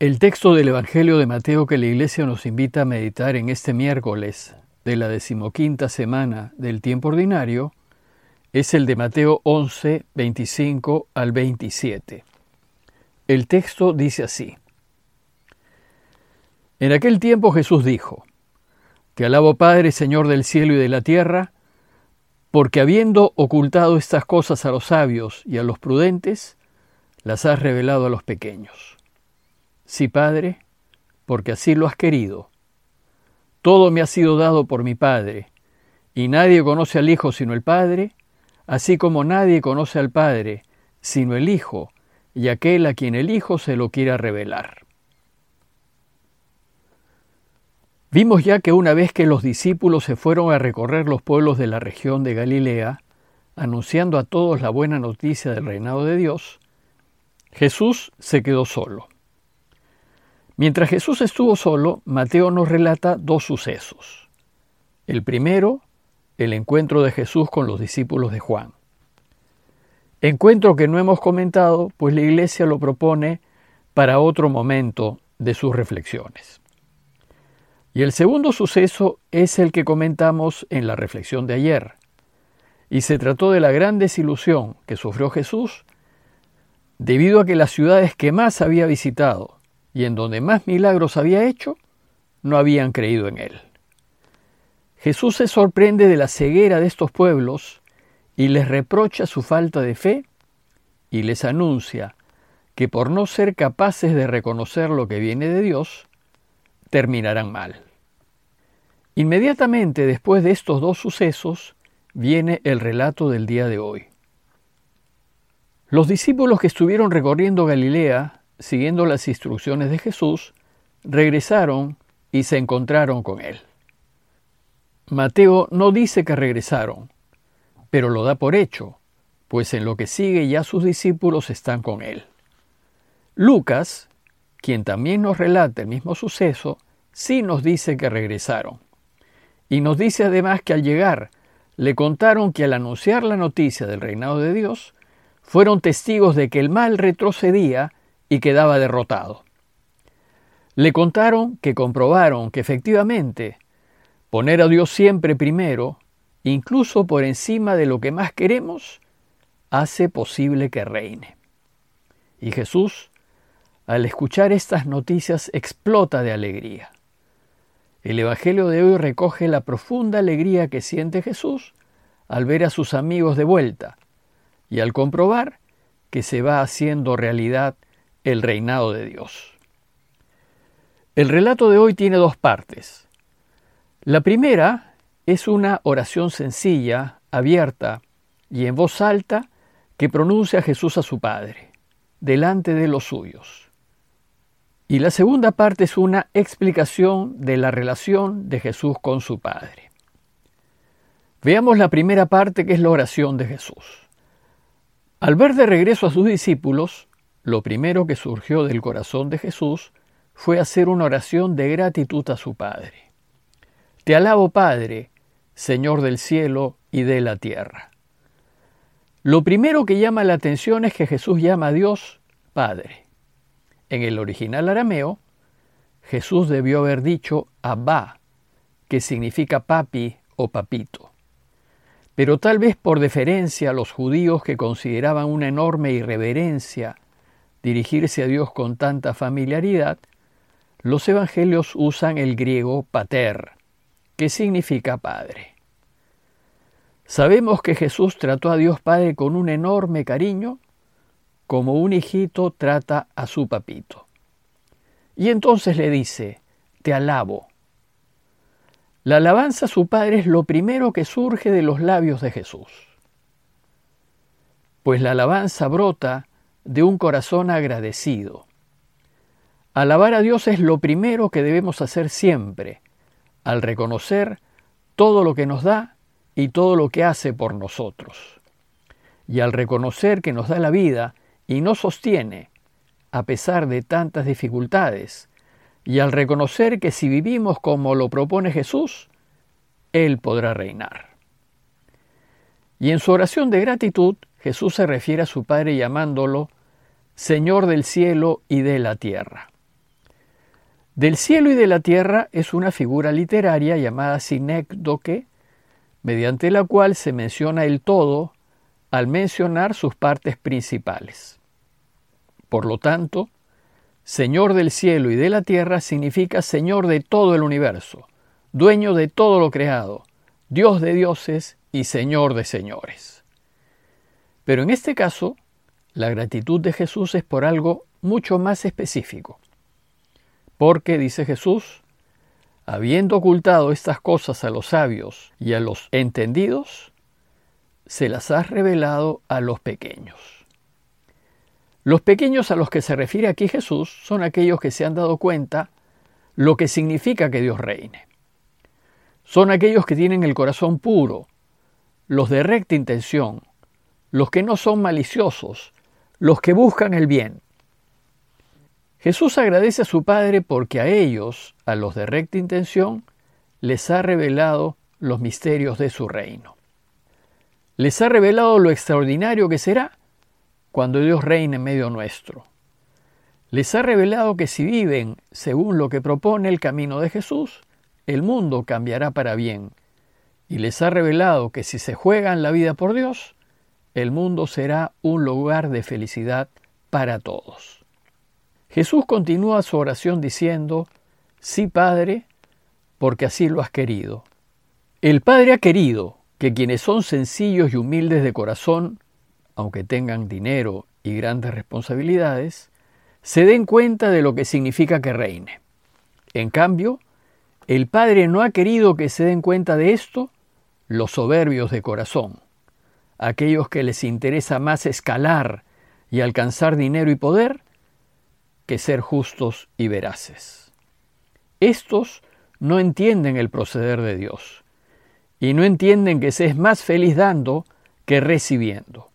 El texto del Evangelio de Mateo que la Iglesia nos invita a meditar en este miércoles de la decimoquinta semana del tiempo ordinario es el de Mateo 11, 25 al 27. El texto dice así. En aquel tiempo Jesús dijo, Te alabo Padre, Señor del cielo y de la tierra, porque habiendo ocultado estas cosas a los sabios y a los prudentes, las has revelado a los pequeños. Sí, Padre, porque así lo has querido. Todo me ha sido dado por mi Padre, y nadie conoce al Hijo sino el Padre, así como nadie conoce al Padre sino el Hijo, y aquel a quien el Hijo se lo quiera revelar. Vimos ya que una vez que los discípulos se fueron a recorrer los pueblos de la región de Galilea, anunciando a todos la buena noticia del reinado de Dios, Jesús se quedó solo. Mientras Jesús estuvo solo, Mateo nos relata dos sucesos. El primero, el encuentro de Jesús con los discípulos de Juan. Encuentro que no hemos comentado, pues la Iglesia lo propone para otro momento de sus reflexiones. Y el segundo suceso es el que comentamos en la reflexión de ayer, y se trató de la gran desilusión que sufrió Jesús debido a que las ciudades que más había visitado, y en donde más milagros había hecho, no habían creído en él. Jesús se sorprende de la ceguera de estos pueblos y les reprocha su falta de fe y les anuncia que por no ser capaces de reconocer lo que viene de Dios, terminarán mal. Inmediatamente después de estos dos sucesos viene el relato del día de hoy. Los discípulos que estuvieron recorriendo Galilea siguiendo las instrucciones de Jesús, regresaron y se encontraron con él. Mateo no dice que regresaron, pero lo da por hecho, pues en lo que sigue ya sus discípulos están con él. Lucas, quien también nos relata el mismo suceso, sí nos dice que regresaron. Y nos dice además que al llegar le contaron que al anunciar la noticia del reinado de Dios, fueron testigos de que el mal retrocedía y quedaba derrotado. Le contaron que comprobaron que efectivamente poner a Dios siempre primero, incluso por encima de lo que más queremos, hace posible que reine. Y Jesús, al escuchar estas noticias, explota de alegría. El Evangelio de hoy recoge la profunda alegría que siente Jesús al ver a sus amigos de vuelta y al comprobar que se va haciendo realidad el reinado de Dios. El relato de hoy tiene dos partes. La primera es una oración sencilla, abierta y en voz alta que pronuncia Jesús a su Padre, delante de los suyos. Y la segunda parte es una explicación de la relación de Jesús con su Padre. Veamos la primera parte que es la oración de Jesús. Al ver de regreso a sus discípulos, lo primero que surgió del corazón de Jesús fue hacer una oración de gratitud a su Padre. Te alabo, Padre, Señor del cielo y de la tierra. Lo primero que llama la atención es que Jesús llama a Dios Padre. En el original arameo, Jesús debió haber dicho Abba, que significa papi o papito. Pero tal vez por deferencia a los judíos que consideraban una enorme irreverencia dirigirse a Dios con tanta familiaridad, los evangelios usan el griego pater, que significa padre. Sabemos que Jesús trató a Dios Padre con un enorme cariño, como un hijito trata a su papito. Y entonces le dice, te alabo. La alabanza a su Padre es lo primero que surge de los labios de Jesús. Pues la alabanza brota de un corazón agradecido. Alabar a Dios es lo primero que debemos hacer siempre, al reconocer todo lo que nos da y todo lo que hace por nosotros. Y al reconocer que nos da la vida y nos sostiene, a pesar de tantas dificultades, y al reconocer que si vivimos como lo propone Jesús, Él podrá reinar. Y en su oración de gratitud, Jesús se refiere a su Padre llamándolo Señor del cielo y de la tierra. Del cielo y de la tierra es una figura literaria llamada sinécdoque, mediante la cual se menciona el todo al mencionar sus partes principales. Por lo tanto, Señor del cielo y de la tierra significa Señor de todo el universo, dueño de todo lo creado, Dios de dioses y Señor de señores. Pero en este caso, la gratitud de Jesús es por algo mucho más específico. Porque, dice Jesús, habiendo ocultado estas cosas a los sabios y a los entendidos, se las has revelado a los pequeños. Los pequeños a los que se refiere aquí Jesús son aquellos que se han dado cuenta lo que significa que Dios reine. Son aquellos que tienen el corazón puro, los de recta intención, los que no son maliciosos, los que buscan el bien. Jesús agradece a su Padre porque a ellos, a los de recta intención, les ha revelado los misterios de su reino. Les ha revelado lo extraordinario que será cuando Dios reine en medio nuestro. Les ha revelado que si viven según lo que propone el camino de Jesús, el mundo cambiará para bien. Y les ha revelado que si se juegan la vida por Dios, el mundo será un lugar de felicidad para todos. Jesús continúa su oración diciendo, Sí, Padre, porque así lo has querido. El Padre ha querido que quienes son sencillos y humildes de corazón aunque tengan dinero y grandes responsabilidades, se den cuenta de lo que significa que reine. En cambio, el Padre no ha querido que se den cuenta de esto los soberbios de corazón, aquellos que les interesa más escalar y alcanzar dinero y poder que ser justos y veraces. Estos no entienden el proceder de Dios y no entienden que se es más feliz dando que recibiendo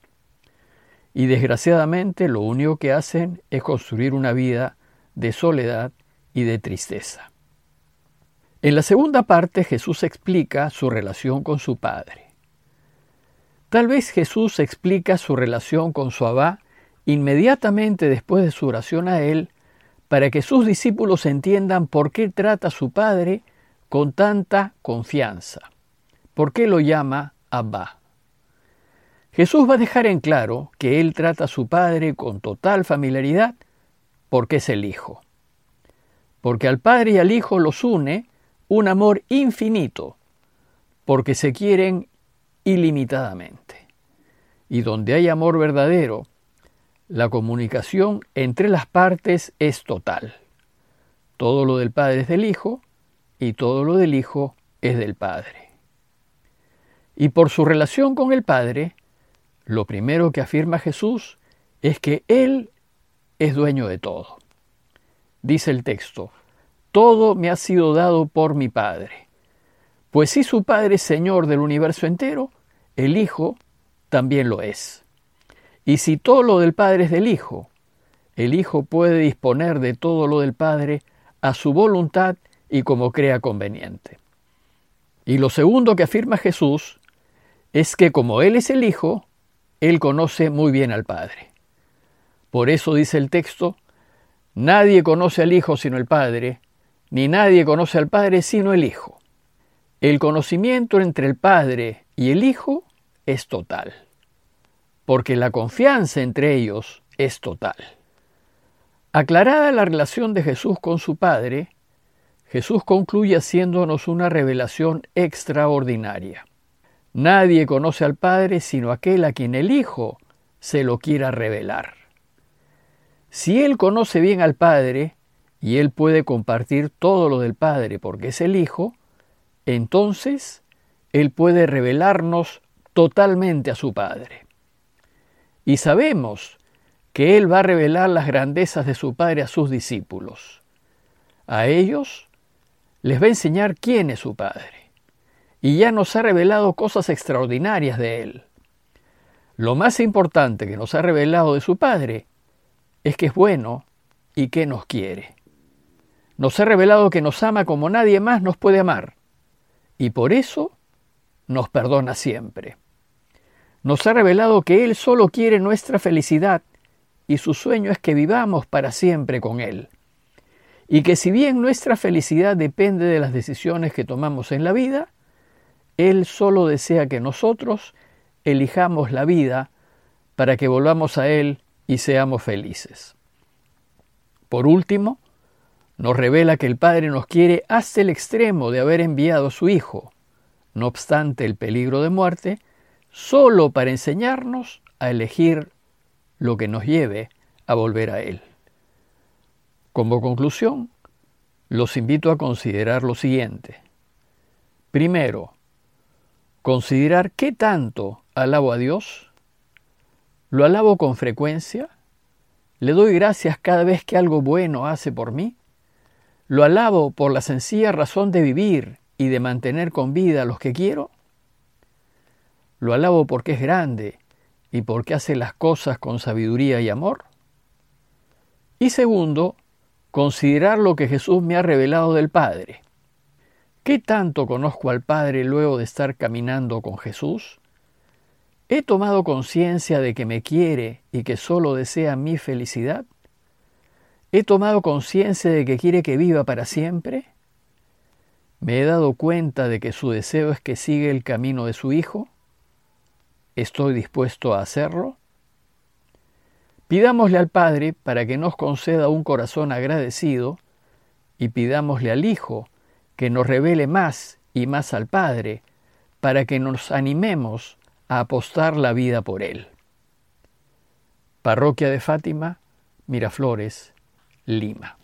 y desgraciadamente lo único que hacen es construir una vida de soledad y de tristeza. En la segunda parte Jesús explica su relación con su Padre. Tal vez Jesús explica su relación con su Abba inmediatamente después de su oración a él para que sus discípulos entiendan por qué trata a su Padre con tanta confianza, por qué lo llama Abba. Jesús va a dejar en claro que Él trata a su Padre con total familiaridad porque es el Hijo. Porque al Padre y al Hijo los une un amor infinito, porque se quieren ilimitadamente. Y donde hay amor verdadero, la comunicación entre las partes es total. Todo lo del Padre es del Hijo y todo lo del Hijo es del Padre. Y por su relación con el Padre, lo primero que afirma Jesús es que Él es dueño de todo. Dice el texto, todo me ha sido dado por mi Padre. Pues si su Padre es Señor del universo entero, el Hijo también lo es. Y si todo lo del Padre es del Hijo, el Hijo puede disponer de todo lo del Padre a su voluntad y como crea conveniente. Y lo segundo que afirma Jesús es que como Él es el Hijo, él conoce muy bien al Padre. Por eso dice el texto, nadie conoce al Hijo sino el Padre, ni nadie conoce al Padre sino el Hijo. El conocimiento entre el Padre y el Hijo es total, porque la confianza entre ellos es total. Aclarada la relación de Jesús con su Padre, Jesús concluye haciéndonos una revelación extraordinaria. Nadie conoce al Padre sino aquel a quien el Hijo se lo quiera revelar. Si Él conoce bien al Padre, y Él puede compartir todo lo del Padre porque es el Hijo, entonces Él puede revelarnos totalmente a su Padre. Y sabemos que Él va a revelar las grandezas de su Padre a sus discípulos. A ellos les va a enseñar quién es su Padre y ya nos ha revelado cosas extraordinarias de Él. Lo más importante que nos ha revelado de su Padre es que es bueno y que nos quiere. Nos ha revelado que nos ama como nadie más nos puede amar y por eso nos perdona siempre. Nos ha revelado que Él solo quiere nuestra felicidad y su sueño es que vivamos para siempre con Él. y que si bien nuestra felicidad depende de las decisiones que tomamos en la vida, Él solo desea que nosotros elijamos la vida para que volvamos a Él y seamos felices. Por último, nos revela que el Padre nos quiere hasta el extremo de haber enviado a su Hijo, no obstante el peligro de muerte, solo para enseñarnos a elegir lo que nos lleve a volver a Él. Como conclusión, los invito a considerar lo siguiente. Primero, considerar qué tanto alabo a Dios. ¿Lo alabo con frecuencia? ¿Le doy gracias cada vez que algo bueno hace por mí? ¿Lo alabo por la sencilla razón de vivir y de mantener con vida a los que quiero? ¿Lo alabo porque es grande y porque hace las cosas con sabiduría y amor? Y segundo, considerar lo que Jesús me ha revelado del Padre. ¿Qué tanto conozco al Padre luego de estar caminando con Jesús? ¿He tomado conciencia de que me quiere y que solo desea mi felicidad? ¿He tomado conciencia de que quiere que viva para siempre? ¿Me he dado cuenta de que su deseo es que siga el camino de su Hijo? ¿Estoy dispuesto a hacerlo? Pidámosle al Padre para que nos conceda un corazón agradecido y pidámosle al Hijo que nos revele más y más al Padre para que nos animemos a apostar la vida por Él. Parroquia de Fátima, Miraflores, Lima.